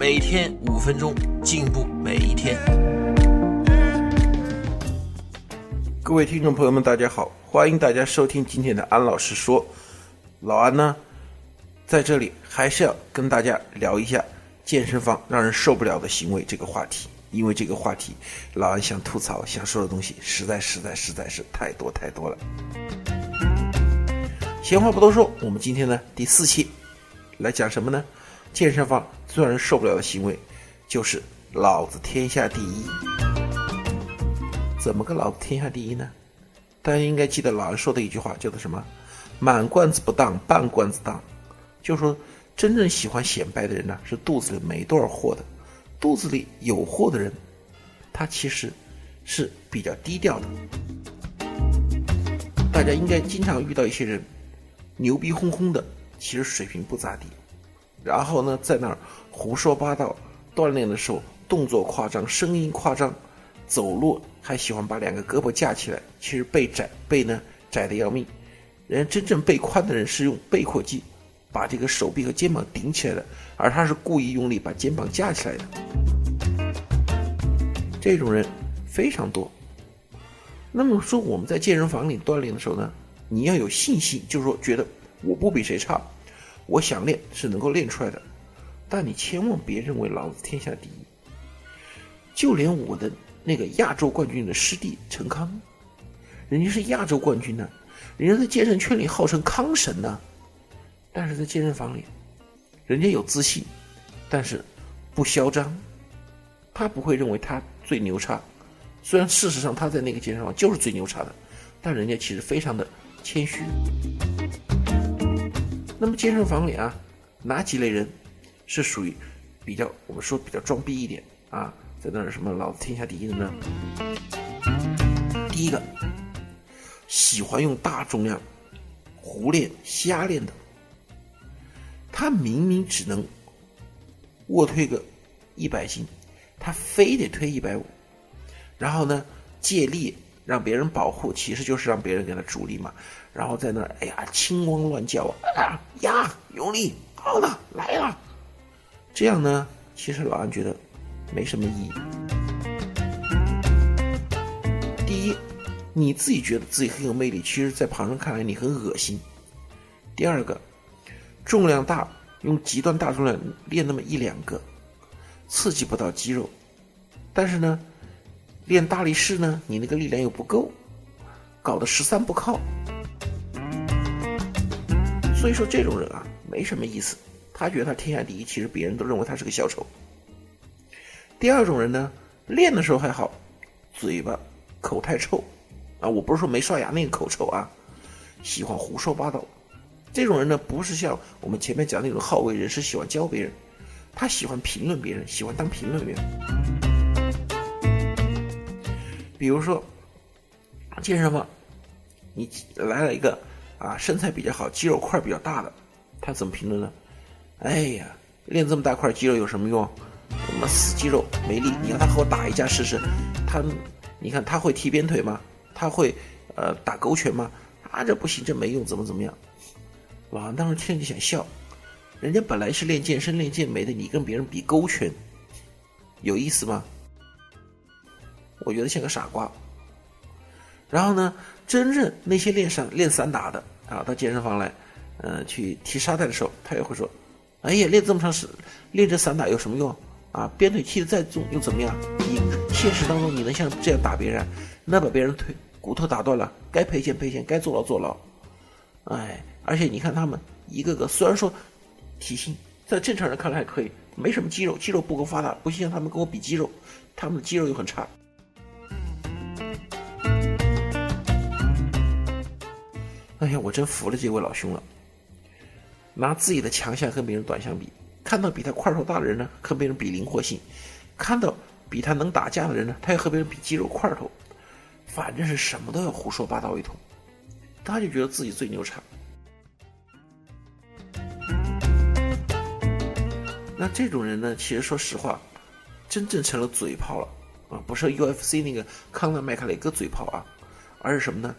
每天五分钟，进步每一天。各位听众朋友们，大家好，欢迎大家收听今天的安老师说。老安呢，在这里还是要跟大家聊一下健身房让人受不了的行为这个话题，因为这个话题，老安想吐槽、想说的东西实在、实在、实在是太多太多了。闲话不多说，我们今天呢第四期来讲什么呢？健身房最让人受不了的行为就是“老子天下第一”。怎么个“老子天下第一”呢？大家应该记得老安说的一句话，叫做什么？满罐子不当，半罐子当，就说真正喜欢显摆的人呢，是肚子里没多少货的。肚子里有货的人，他其实是比较低调的。大家应该经常遇到一些人，牛逼哄哄的，其实水平不咋地。然后呢，在那儿胡说八道，锻炼的时候动作夸张，声音夸张，走路还喜欢把两个胳膊架起来，其实背窄，背呢窄的要命。人真正背宽的人是用背阔肌把这个手臂和肩膀顶起来的，而他是故意用力把肩膀架起来的。这种人非常多。那么说我们在健身房里锻炼的时候呢，你要有信心，就是说觉得我不比谁差，我想练是能够练出来的。但你千万别认为老子天下第一。就连我的那个亚洲冠军的师弟陈康，人家是亚洲冠军呢。人家在健身圈里号称康神呢，但是在健身房里，人家有自信，但是不嚣张，他不会认为他最牛叉，虽然事实上他在那个健身房就是最牛叉的，但人家其实非常的谦虚。那么健身房里啊，哪几类人是属于比较我们说比较装逼一点啊，在那儿什么老子天下第一的呢？第一个。喜欢用大重量胡练瞎练的，他明明只能卧推个一百斤，他非得推一百五，然后呢借力让别人保护，其实就是让别人给他助力嘛。然后在那哎呀青汪乱叫啊呀用力好了来了，这样呢其实老安觉得没什么意义。第一你自己觉得自己很有魅力，其实，在旁人看来你很恶心。第二个，重量大，用极端大重量练那么一两个，刺激不到肌肉。但是呢，练大力士呢，你那个力量又不够，搞得十三不靠。所以说，这种人啊，没什么意思。他觉得他天下第一，其实别人都认为他是个小丑。第二种人呢，练的时候还好，嘴巴口太臭。啊，我不是说没刷牙那个口臭啊，喜欢胡说八道，这种人呢，不是像我们前面讲那种好为人师，喜欢教别人，他喜欢评论别人，喜欢当评论员。比如说，健身房，你来了一个啊，身材比较好，肌肉块比较大的，他怎么评论呢？哎呀，练这么大块肌肉有什么用？什么死肌肉没力？你让他和我打一架试试，他，你看他会踢鞭腿吗？他会，呃，打勾拳吗？啊，这不行，这没用，怎么怎么样？老安当时听着就想笑，人家本来是练健身、练健美的，你跟别人比勾拳，有意思吗？我觉得像个傻瓜。然后呢，真正那些练散练散打的啊，到健身房来，呃，去踢沙袋的时候，他也会说：“哎呀，练这么长时，练这散打有什么用？啊，鞭腿踢的再重又怎么样？你现实当中你能像这样打别人？那把别人腿。”骨头打断了，该赔钱赔钱，该坐牢坐牢。哎，而且你看他们一个个，虽然说体型在正常人看来还可以，没什么肌肉，肌肉不够发达，不像他们跟我比肌肉，他们的肌肉又很差。哎呀，我真服了这位老兄了，拿自己的强项跟别人短相比，看到比他块头大的人呢，和别人比灵活性，看到比他能打架的人呢，他又和别人比肌肉块头，反正是什么都要胡说八道一通，他就觉得自己最牛叉。那这种人呢，其实说实话，真正成了嘴炮了啊！不是 UFC 那个康纳麦卡雷戈嘴炮啊，而是什么呢？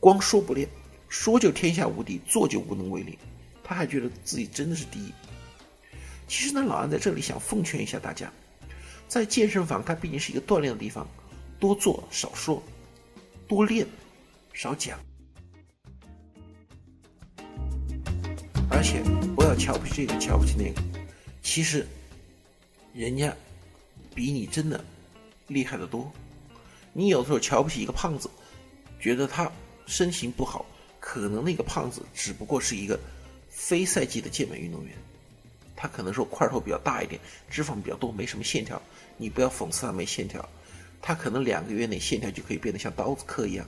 光说不练，说就天下无敌，做就无能为力，他还觉得自己真的是第一。其实呢，老安在这里想奉劝一下大家。在健身房，它毕竟是一个锻炼的地方，多做少说，多练少讲，而且不要瞧不起这个，瞧不起那个。其实，人家比你真的厉害的多。你有时候瞧不起一个胖子，觉得他身形不好，可能那个胖子只不过是一个非赛季的健美运动员。他可能说块头比较大一点，脂肪比较多，没什么线条。你不要讽刺他没线条，他可能两个月内线条就可以变得像刀子刻一样，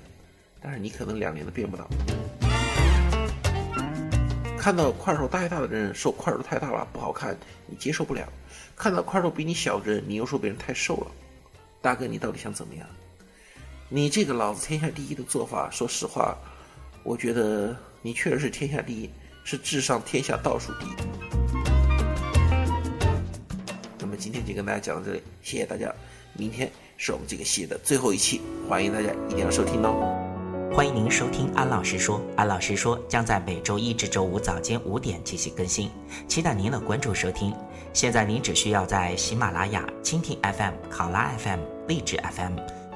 但是你可能两年都变不到。看到块头太大的人说块头太大了不好看，你接受不了；看到块头比你小的人，你又说别人太瘦了。大哥，你到底想怎么样？你这个老子天下第一的做法，说实话，我觉得你确实是天下第一，是智商天下倒数第一。那么今天就跟大家讲到这里，谢谢大家。明天是我们这个系列的最后一期，欢迎大家一定要收听哦。欢迎您收听安老师说，安老师说将在每周一至周五早间五点进行更新，期待您的关注收听。现在您只需要在喜马拉雅、蜻蜓 FM、考拉 FM、荔枝 FM。